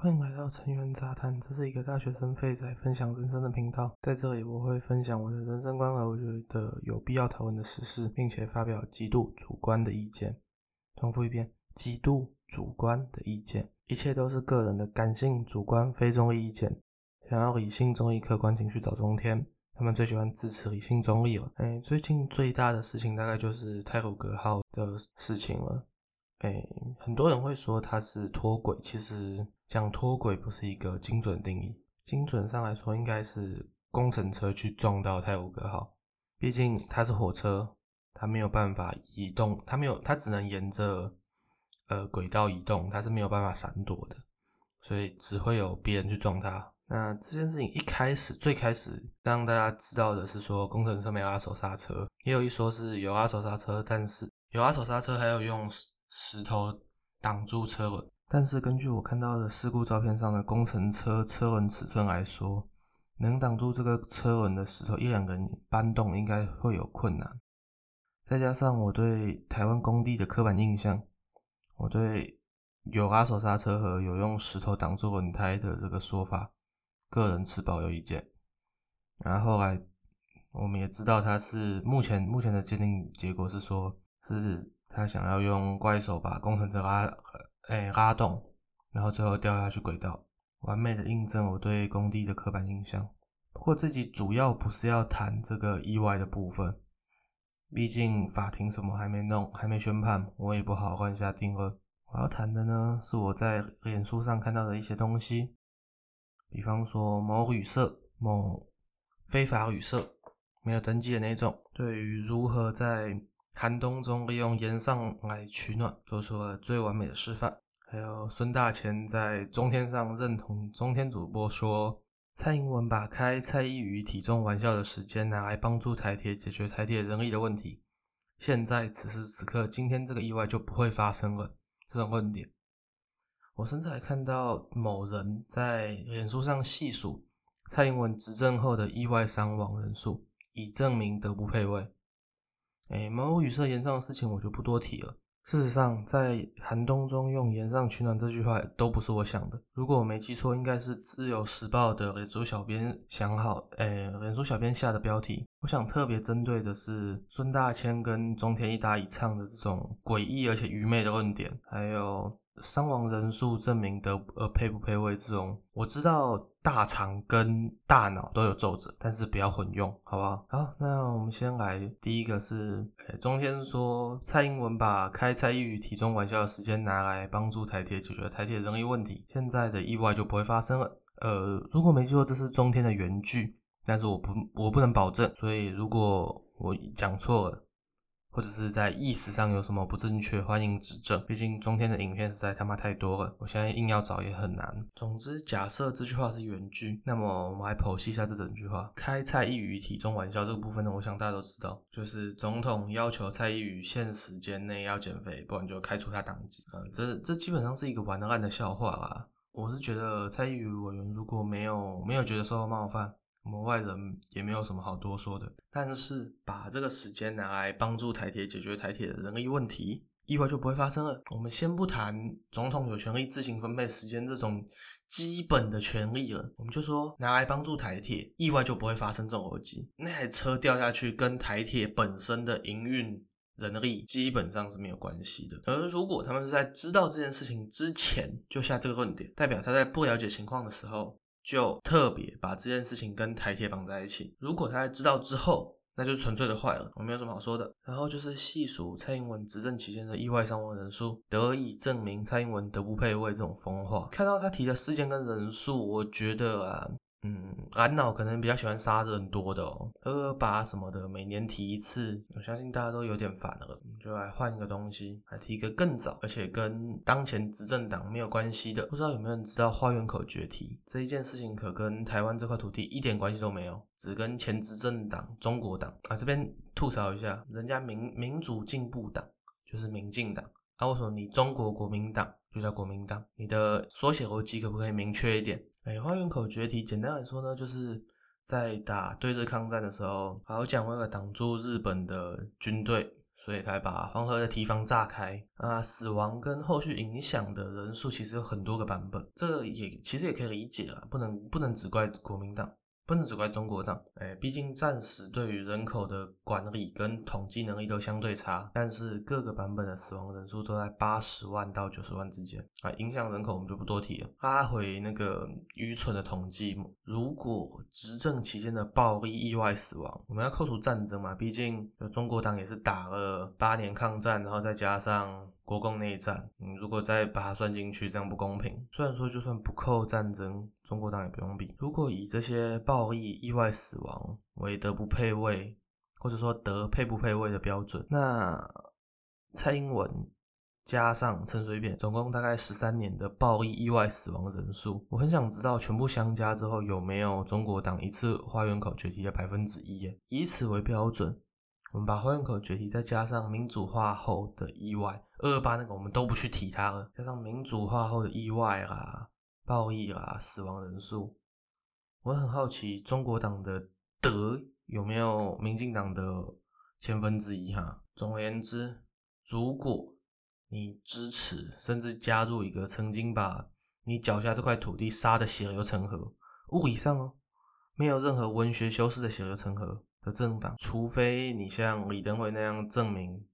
欢迎来到成员杂谈，这是一个大学生废仔分享人生的频道。在这里，我会分享我的人生观和我觉得有必要讨论的实事，并且发表极度主观的意见。重复一遍，极度主观的意见，一切都是个人的感性、主观、非中立意见。想要理性、中立、客观情绪找中天，他们最喜欢支持理性、中立了。哎，最近最大的事情大概就是泰鲁格号的事情了。哎，很多人会说它是脱轨，其实讲脱轨不是一个精准定义。精准上来说，应该是工程车去撞到泰晤格号。毕竟它是火车，它没有办法移动，它没有，它只能沿着呃轨道移动，它是没有办法闪躲的，所以只会有别人去撞它。那这件事情一开始最开始让大家知道的是说工程车没有拉手刹车，也有一说是有拉手刹车，但是有拉手刹车还有用。石头挡住车轮，但是根据我看到的事故照片上的工程车车轮尺寸来说，能挡住这个车轮的石头一两个人搬动应该会有困难。再加上我对台湾工地的刻板印象，我对有拉手刹车和有用石头挡住轮胎的这个说法，个人持保留意见。然后来我们也知道，他是目前目前的鉴定结果是说，是。他想要用怪手把工程车拉，哎拉动，然后最后掉下去轨道，完美的印证我对工地的刻板印象。不过这集主要不是要谈这个意外的部分，毕竟法庭什么还没弄，还没宣判，我也不好乱下定论。我要谈的呢，是我在脸书上看到的一些东西，比方说某旅社、某非法旅社，没有登记的那种，对于如何在寒冬中利用岩上来取暖，做出了最完美的示范。还有孙大千在中天上认同中天主播说，蔡英文把开蔡依瑜体重玩笑的时间拿来帮助台铁解决台铁人力的问题。现在此时此刻，今天这个意外就不会发生了。这种论点，我甚至还看到某人在脸书上细数蔡英文执政后的意外伤亡人数，以证明德不配位。哎，某语社言上的事情我就不多提了。事实上，在寒冬中用言上取暖这句话都不是我想的。如果我没记错，应该是自由时报的脸书小编想好，哎，脸书小编下的标题。我想特别针对的是孙大千跟中田一打以唱的这种诡异而且愚昧的论点，还有。伤亡人数证明的呃配不配位这种，我知道大肠跟大脑都有皱褶，但是不要混用，好不好？好，那我们先来第一个是，中天说蔡英文把开蔡依瑜体重玩笑的时间拿来帮助台铁解决台铁人力问题，现在的意外就不会发生了。呃，如果没记错，这是中天的原句，但是我不我不能保证，所以如果我讲错了。或者是在意识上有什么不正确，欢迎指正。毕竟中天的影片实在他妈太多了，我现在硬要找也很难。总之，假设这句话是原句，那么我们来剖析一下这整句话。开蔡依宇体重玩笑这个部分呢，我想大家都知道，就是总统要求蔡依宇限时间内要减肥，不然就开除他党籍。嗯，这这基本上是一个玩得烂的笑话啦。我是觉得蔡依宇委员如果没有没有觉得受到冒犯。我们外人也没有什么好多说的，但是把这个时间拿来帮助台铁解决台铁的人力问题，意外就不会发生了。我们先不谈总统有权利自行分配时间这种基本的权利了，我们就说拿来帮助台铁，意外就不会发生这种逻辑。那台车掉下去跟台铁本身的营运人力基本上是没有关系的。而如果他们是在知道这件事情之前就下这个论点，代表他在不了解情况的时候。就特别把这件事情跟台铁绑在一起。如果他在知道之后，那就纯粹的坏了，我没有什么好说的。然后就是细数蔡英文执政期间的意外伤亡人数，得以证明蔡英文德不配位这种疯话。看到他提的事件跟人数，我觉得啊。嗯，俺脑可能比较喜欢杀人多的哦，二二八什么的，每年提一次，我相信大家都有点烦了，就来换一个东西，来提一个更早，而且跟当前执政党没有关系的。不知道有没有人知道花园口决堤这一件事情，可跟台湾这块土地一点关系都没有，只跟前执政党中国党啊。这边吐槽一下，人家民民主进步党就是民进党，啊，为什么你中国国民党就叫国民党？你的缩写逻辑可不可以明确一点？哎，花园口决堤，简单来说呢，就是在打对日抗战的时候，好讲为了挡住日本的军队，所以才把黄河的堤防炸开啊。死亡跟后续影响的人数其实有很多个版本，这个也其实也可以理解啊，不能不能只怪国民党。不能只怪中国党，哎，毕竟暂时对于人口的管理跟统计能力都相对差，但是各个版本的死亡人数都在八十万到九十万之间啊。影响人口我们就不多提了。拉回那个愚蠢的统计，如果执政期间的暴力意外死亡，我们要扣除战争嘛？毕竟中国党也是打了八年抗战，然后再加上。国共内战，你，如果再把它算进去，这样不公平。虽然说就算不扣战争，中国党也不用比。如果以这些暴力意外死亡为德不配位，或者说德配不配位的标准，那蔡英文加上陈水扁，总共大概十三年的暴力意外死亡人数，我很想知道全部相加之后有没有中国党一次花园口决堤的百分之一，以此为标准。我们把花园口决堤再加上民主化后的意外，二八那个我们都不去提它了。加上民主化后的意外啦、暴力啦、死亡人数，我很好奇中国党的德有没有民进党的千分之一哈。总而言之，如果你支持甚至加入一个曾经把你脚下这块土地杀的血流成河，物理上哦，没有任何文学修饰的血流成河。的政党，除非你像李登辉那样证明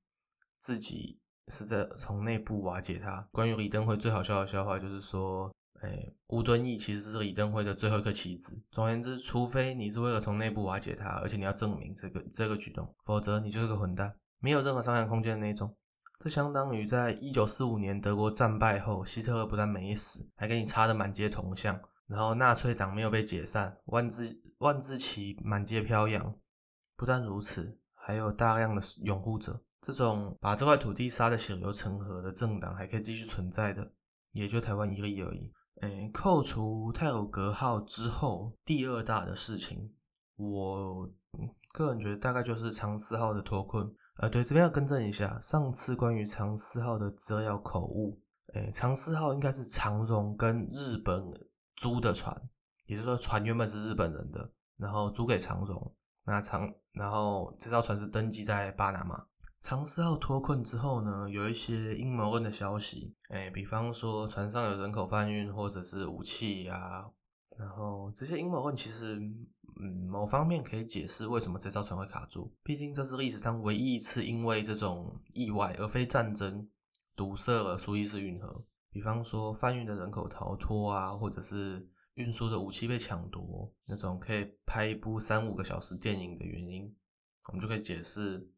自己是在从内部瓦解他。关于李登辉最好笑的笑话就是说，哎，吴敦义其实是李登辉的最后一颗棋子。总而言之，除非你是为了从内部瓦解他，而且你要证明这个这个举动，否则你就是个混蛋，没有任何商量空间的那种。这相当于在一九四五年德国战败后，希特勒不但没死，还给你插的满街铜像，然后纳粹党没有被解散，万字万字旗满街飘扬。不但如此，还有大量的拥护者。这种把这块土地杀得血流成河的政党，还可以继续存在的，也就台湾一例而已。诶，扣除泰鲁格号之后，第二大的事情，我个人觉得大概就是长思号的脱困。呃，对，这边要更正一下，上次关于长思号的资料口误。诶，长思号应该是长荣跟日本租的船，也就是说船原本是日本人的，然后租给长荣。那长，然后这艘船是登记在巴拿马。长思号脱困之后呢，有一些阴谋论的消息，哎，比方说船上有人口贩运或者是武器啊。然后这些阴谋论其实，嗯，某方面可以解释为什么这艘船会卡住。毕竟这是历史上唯一一次因为这种意外而非战争堵塞了苏伊士运河。比方说贩运的人口逃脱啊，或者是。运输的武器被抢夺，那种可以拍一部三五个小时电影的原因，我们就可以解释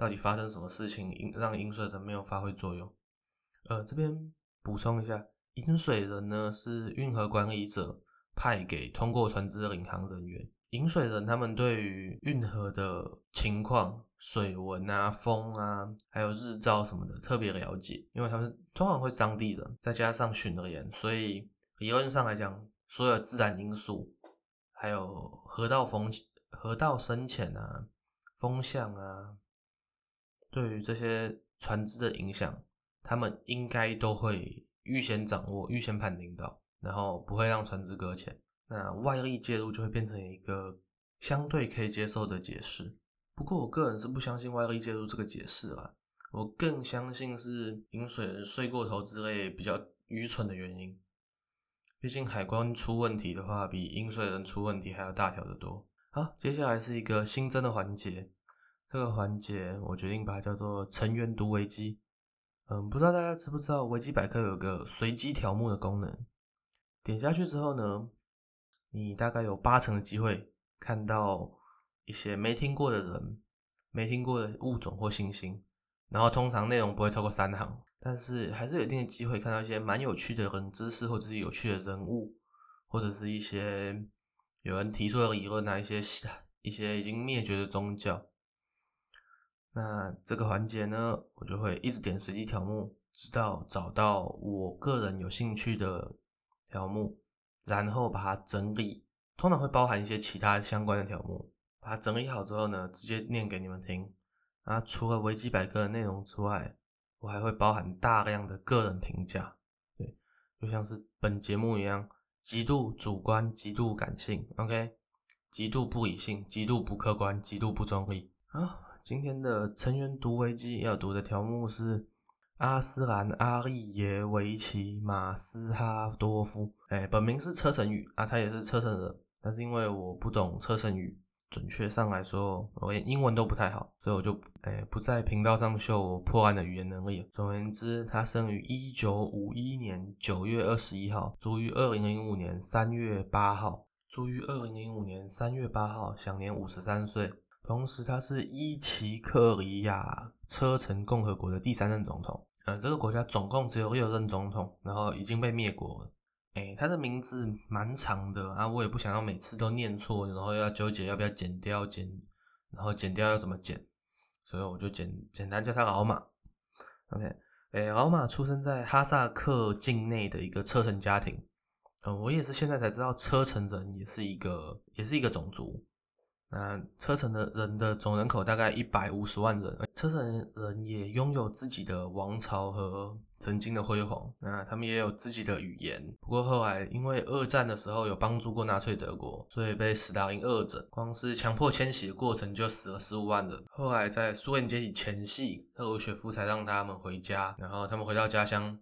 到底发生什么事情，让饮水人没有发挥作用。呃，这边补充一下，饮水人呢是运河管理者派给通过船只的领航人员。饮水人他们对于运河的情况、水文啊、风啊，还有日照什么的特别了解，因为他们通常会是当地人，再加上巡联，所以理论上来讲。所有自然因素，还有河道风、河道深浅啊、风向啊，对于这些船只的影响，他们应该都会预先掌握、预先判定到，然后不会让船只搁浅。那外力介入就会变成一个相对可以接受的解释。不过我个人是不相信外力介入这个解释啊，我更相信是饮水人睡过头之类比较愚蠢的原因。毕竟海关出问题的话，比饮水人出问题还要大条的多。好，接下来是一个新增的环节，这个环节我决定把它叫做成员读维基。嗯，不知道大家知不知道维基百科有个随机条目的功能，点下去之后呢，你大概有八成的机会看到一些没听过的人、没听过的物种或星星。然后通常内容不会超过三行，但是还是有一定的机会看到一些蛮有趣的人知识，或者是有趣的人物，或者是一些有人提出的理论啊，一些一些已经灭绝的宗教。那这个环节呢，我就会一直点随机条目，直到找到我个人有兴趣的条目，然后把它整理，通常会包含一些其他相关的条目，把它整理好之后呢，直接念给你们听。那除了维基百科的内容之外，我还会包含大量的个人评价，对，就像是本节目一样，极度主观、极度感性，OK，极度不理性、极度不客观、极度不中立啊。今天的成员读维基要读的条目是阿斯兰阿利耶维奇马斯哈多夫。哎，本名是车臣语啊，他也是车臣人，但是因为我不懂车臣语，准确上来说，我连英文都不太好，所以我就哎不在频道上秀我破案的语言能力。总而言之，他生于一九五一年九月二十一号，卒于二零零五年三月八号。卒于二零零五年三月八号，享年五十三岁。同时，他是伊奇克里亚车臣共和国的第三任总统。呃，这个国家总共只有六任总统，然后已经被灭国了。哎，他的名字蛮长的啊，我也不想要每次都念错，然后要纠结要不要剪掉剪，然后剪掉要怎么剪，所以我就简简单叫他老马。OK，哎，老马出生在哈萨克境内的一个车臣家庭。嗯，我也是现在才知道，车臣人也是一个，也是一个种族。那车臣的人的总人口大概一百五十万人，车臣人也拥有自己的王朝和曾经的辉煌。那他们也有自己的语言，不过后来因为二战的时候有帮助过纳粹德国，所以被斯大林恶整，光是强迫迁徙的过程就死了十五万人。后来在苏联解体前夕，赫鲁雪夫才让他们回家，然后他们回到家乡。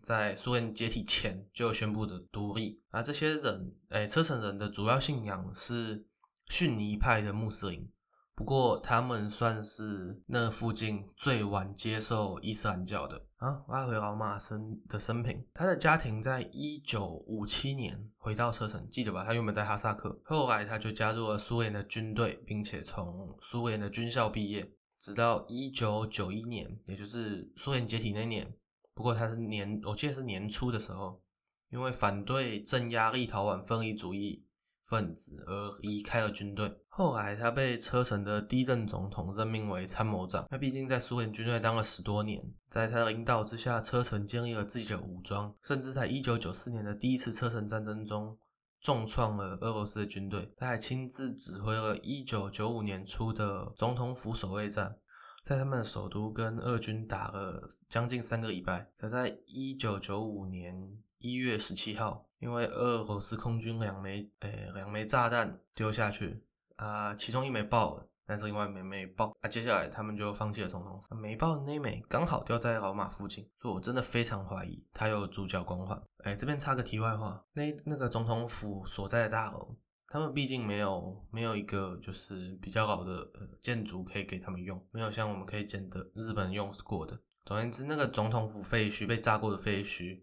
在苏联解体前就宣布的独立，而这些人，哎，车臣人的主要信仰是逊尼派的穆斯林，不过他们算是那附近最晚接受伊斯兰教的。啊，拉回老马生的生平，他的家庭在一九五七年回到车臣，记得吧？他原本在哈萨克，后来他就加入了苏联的军队，并且从苏联的军校毕业，直到一九九一年，也就是苏联解体那年。不过他是年，我记得是年初的时候，因为反对镇压立陶宛分离主义分子而离开了军队。后来他被车臣的第一任总统任命为参谋长。他毕竟在苏联军队当了十多年，在他的领导之下，车臣建立了自己的武装，甚至在一九九四年的第一次车臣战争中重创了俄罗斯的军队。他还亲自指挥了一九九五年初的总统府守卫战。在他们的首都跟俄军打了将近三个礼拜，才在一九九五年一月十七号，因为俄罗斯空军两枚诶两枚炸弹丢下去啊，其中一枚爆了，但是另外一枚没爆，啊接下来他们就放弃了总统府，没爆的那枚刚好掉在老马附近，所以我真的非常怀疑他有主角光环。哎，这边插个题外话，那那个总统府所在的大楼。他们毕竟没有没有一个就是比较好的呃建筑可以给他们用，没有像我们可以捡的日本用过的。总而言之，那个总统府废墟被炸过的废墟，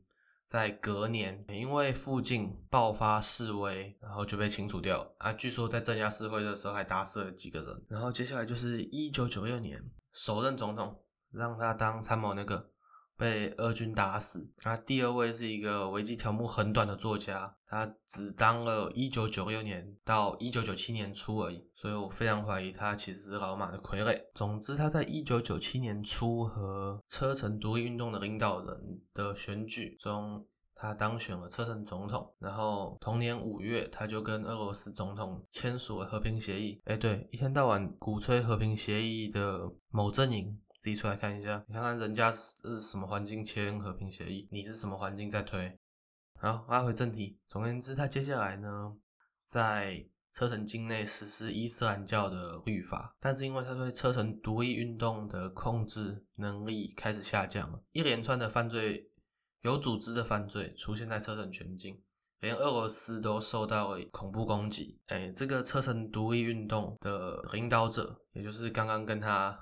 在隔年因为附近爆发示威，然后就被清除掉啊。据说在镇压示威的时候还打死了几个人。然后接下来就是一九九六年，首任总统让他当参谋那个。被俄军打死。那第二位是一个维基条目很短的作家，他只当了一九九六年到一九九七年初而已，所以我非常怀疑他其实是老马的傀儡。总之，他在一九九七年初和车臣独立运动的领导人的选举中，他当选了车臣总统。然后同年五月，他就跟俄罗斯总统签署了和平协议。哎，对，一天到晚鼓吹和平协议的某阵营。自己出来看一下，你看看人家是什么环境签和平协议，你是什么环境在推？好，拉回正题。总而言之，他接下来呢，在车臣境内实施伊斯兰教的律法，但是因为他对车臣独立运动的控制能力开始下降了，一连串的犯罪、有组织的犯罪出现在车臣全境，连俄罗斯都受到了恐怖攻击。哎，这个车臣独立运动的领导者，也就是刚刚跟他。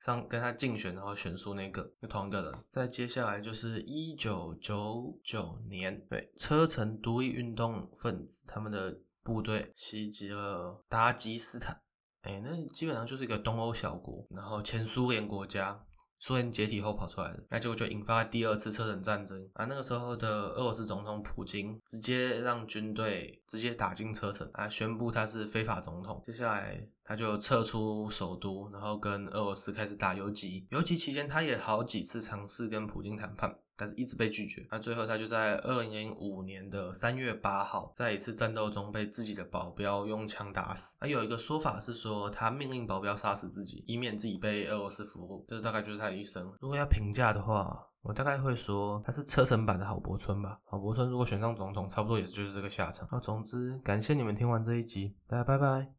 上跟他竞选，然后选出那个那同一个人。再接下来就是一九九九年，对车臣独立运动分子他们的部队袭击了达吉斯坦，哎，那基本上就是一个东欧小国，然后前苏联国家。苏联解体后跑出来的，那结果就引发第二次车臣战争啊。那个时候的俄罗斯总统普京直接让军队直接打进车臣啊，宣布他是非法总统。接下来他就撤出首都，然后跟俄罗斯开始打游击。游击期间，他也好几次尝试跟普京谈判。但是一直被拒绝，那最后他就在二零零五年的三月八号，在一次战斗中被自己的保镖用枪打死。那有一个说法是说，他命令保镖杀死自己，以免自己被俄罗斯俘虏。这大概就是他的一生。如果要评价的话，我大概会说他是车臣版的郝柏村吧。郝柏村如果选上总统，差不多也就是这个下场。那总之，感谢你们听完这一集，大家拜拜。